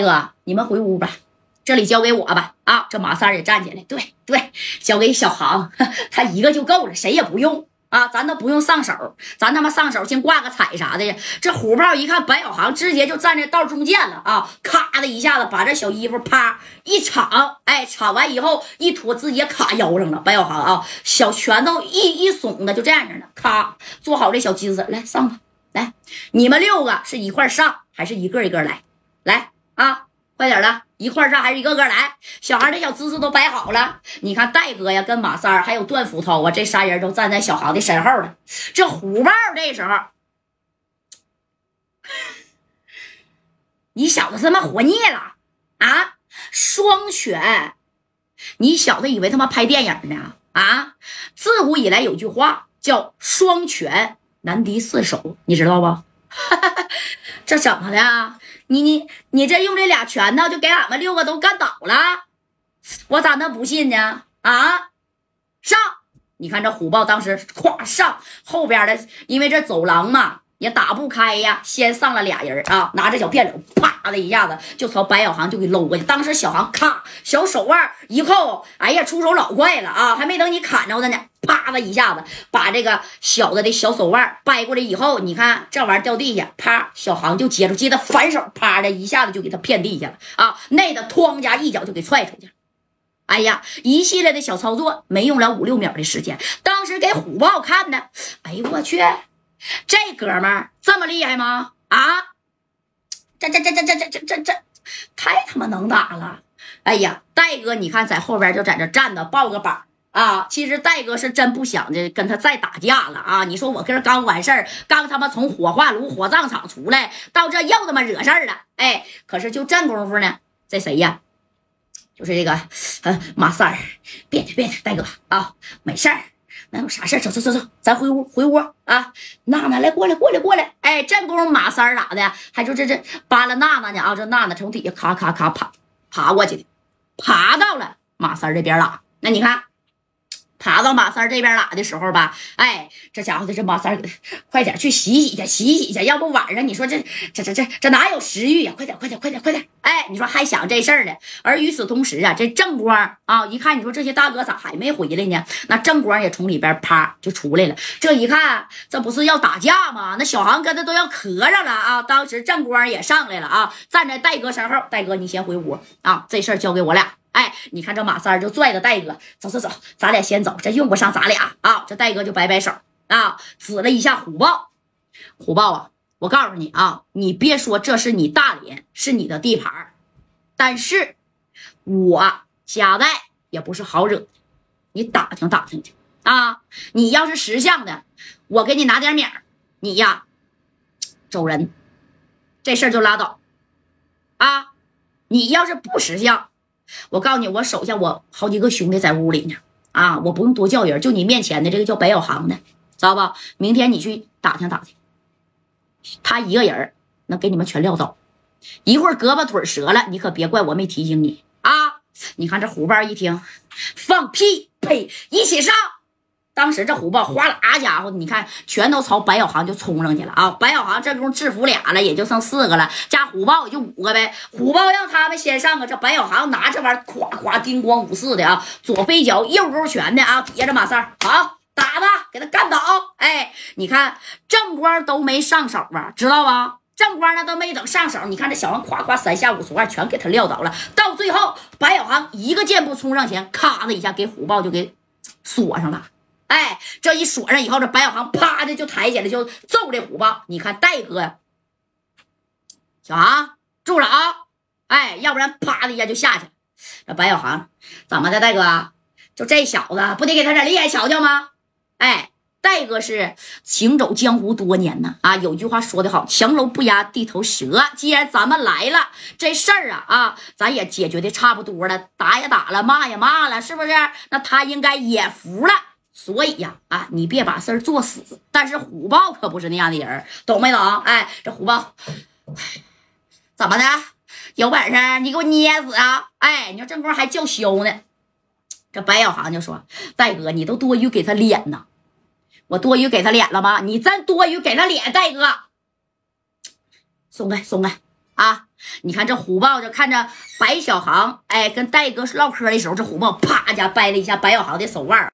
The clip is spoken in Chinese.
大哥，你们回屋吧，这里交给我吧。啊，这马三也站起来，对对，交给小航，他一个就够了，谁也不用。啊，咱都不用上手，咱他妈上手先挂个彩啥的。这虎豹一看白小航，直接就站在道中间了啊！咔的一下子把这小衣服啪一敞，哎，敞完以后一脱，直接卡腰上了。白小航啊，小拳头一一耸的就这样着呢，咔做好这小姿势，来上吧，来，你们六个是一块上还是一个一个来？来啊！快点的，一块上还是一个个来？小孩的小姿势都摆好了。你看戴哥呀，跟马三儿还有段斧头啊，这仨人都站在小航的身后了。这虎豹这时候，你小子他妈活腻了啊！双拳，你小子以为他妈拍电影呢？啊！自古以来有句话叫“双拳难敌四手”，你知道不？这怎么的？你你你这用这俩拳头就给俺们六个都干倒了？我咋能不信呢？啊！上！你看这虎豹当时咵上后边的，因为这走廊嘛也打不开呀，先上了俩人啊，拿着小片柳，啪的一下子就朝白小航就给搂过去。当时小航咔小手腕一扣，哎呀，出手老快了啊！还没等你砍着他呢。啪的一下子，把这个小子的小手腕掰过来以后，你看这玩意儿掉地下，啪，小航就接住，接他反手，啪的一下子就给他骗地下了啊！那个哐家一脚就给踹出去。哎呀，一系列的小操作没用了五六秒的时间，当时给虎豹看的，哎呦我去，这哥们儿这么厉害吗？啊，这这这这这这这这这太他妈能打了！哎呀，戴哥，你看在后边就在这站着，抱个膀。啊，其实戴哥是真不想着跟他再打架了啊！你说我跟刚完事儿，刚他妈从火化炉、火葬场出来，到这又他妈惹事儿了，哎！可是就这功夫呢，这谁呀？就是这个，呃，马三儿，别别，戴哥啊，没事儿，那有啥事？走走走走，咱回屋回屋啊！娜娜来，过来过来过来！哎，这功夫马三咋的？还就这这扒拉娜娜呢啊！这娜娜从底下咔咔咔爬爬过去的，爬到了马三这边了。那你看。爬到马三这边拉的时候吧，哎，这家伙的这马三，快点去洗洗去，洗洗去，要不晚上你说这这这这这哪有食欲呀？快点快点快点快点！哎，你说还想这事儿呢？而与此同时啊，这正光啊，一看你说这些大哥咋还没回来呢？那正光也从里边啪就出来了。这一看，这不是要打架吗？那小航跟他都要磕上了啊！当时正光也上来了啊，站在戴哥身后，戴哥你先回屋啊，这事儿交给我俩。哎，你看这马三就拽着戴哥走走走，咱俩先走，这用不上咱俩啊。这戴哥就摆摆手啊，指了一下虎豹，虎豹啊，我告诉你啊，你别说这是你大连是你的地盘，但是我夹带也不是好惹的，你打听打听去啊。你要是识相的，我给你拿点米儿，你呀走人，这事儿就拉倒啊。你要是不识相。我告诉你，我手下我好几个兄弟在屋里呢，啊，我不用多叫人，就你面前的这个叫白小航的，知道吧？明天你去打听打听，他一个人能给你们全撂倒，一会儿胳膊腿折了，你可别怪我没提醒你啊！你看这虎豹一听，放屁，呸，一起上。当时这虎豹哗啦家伙，你看全都朝白小航就冲上去了啊！白小航这功夫制服俩了，也就剩四个了，加虎豹也就五个呗。虎豹让他们先上啊，这白小航拿这玩意儿咵咵叮咣五四的啊，左飞脚右勾拳的啊，底下这马三好打吧，给他干倒！哎，你看正光都没上手啊，知道吧？正光那都没等上手，你看这小王咵咵三下五除二全给他撂倒了。到最后，白小航一个箭步冲上前，咔的一下给虎豹就给锁上了。哎，这一锁上以后，这白小航啪的就抬起来，就揍这虎豹。你看戴哥，小航住了啊！哎，要不然啪的一下就下去了。这白小航怎么的，戴哥？就这小子不得给他点厉害瞧瞧吗？哎，戴哥是行走江湖多年呢啊，有句话说得好，强龙不压地头蛇。既然咱们来了，这事儿啊啊，咱也解决的差不多了，打也打了，骂也骂了，是不是？那他应该也服了。所以呀，啊，你别把事儿做死。但是虎豹可不是那样的人，懂没懂？哎，这虎豹怎么的？有本事你给我捏死啊！哎，你说正光还叫嚣呢。这白小航就说：“戴哥，你都多余给他脸呢，我多余给他脸了吗？你真多余给他脸，戴哥，松开松开啊！你看这虎豹，就看着白小航，哎，跟戴哥唠嗑的时候，这虎豹啪一下掰了一下白小航的手腕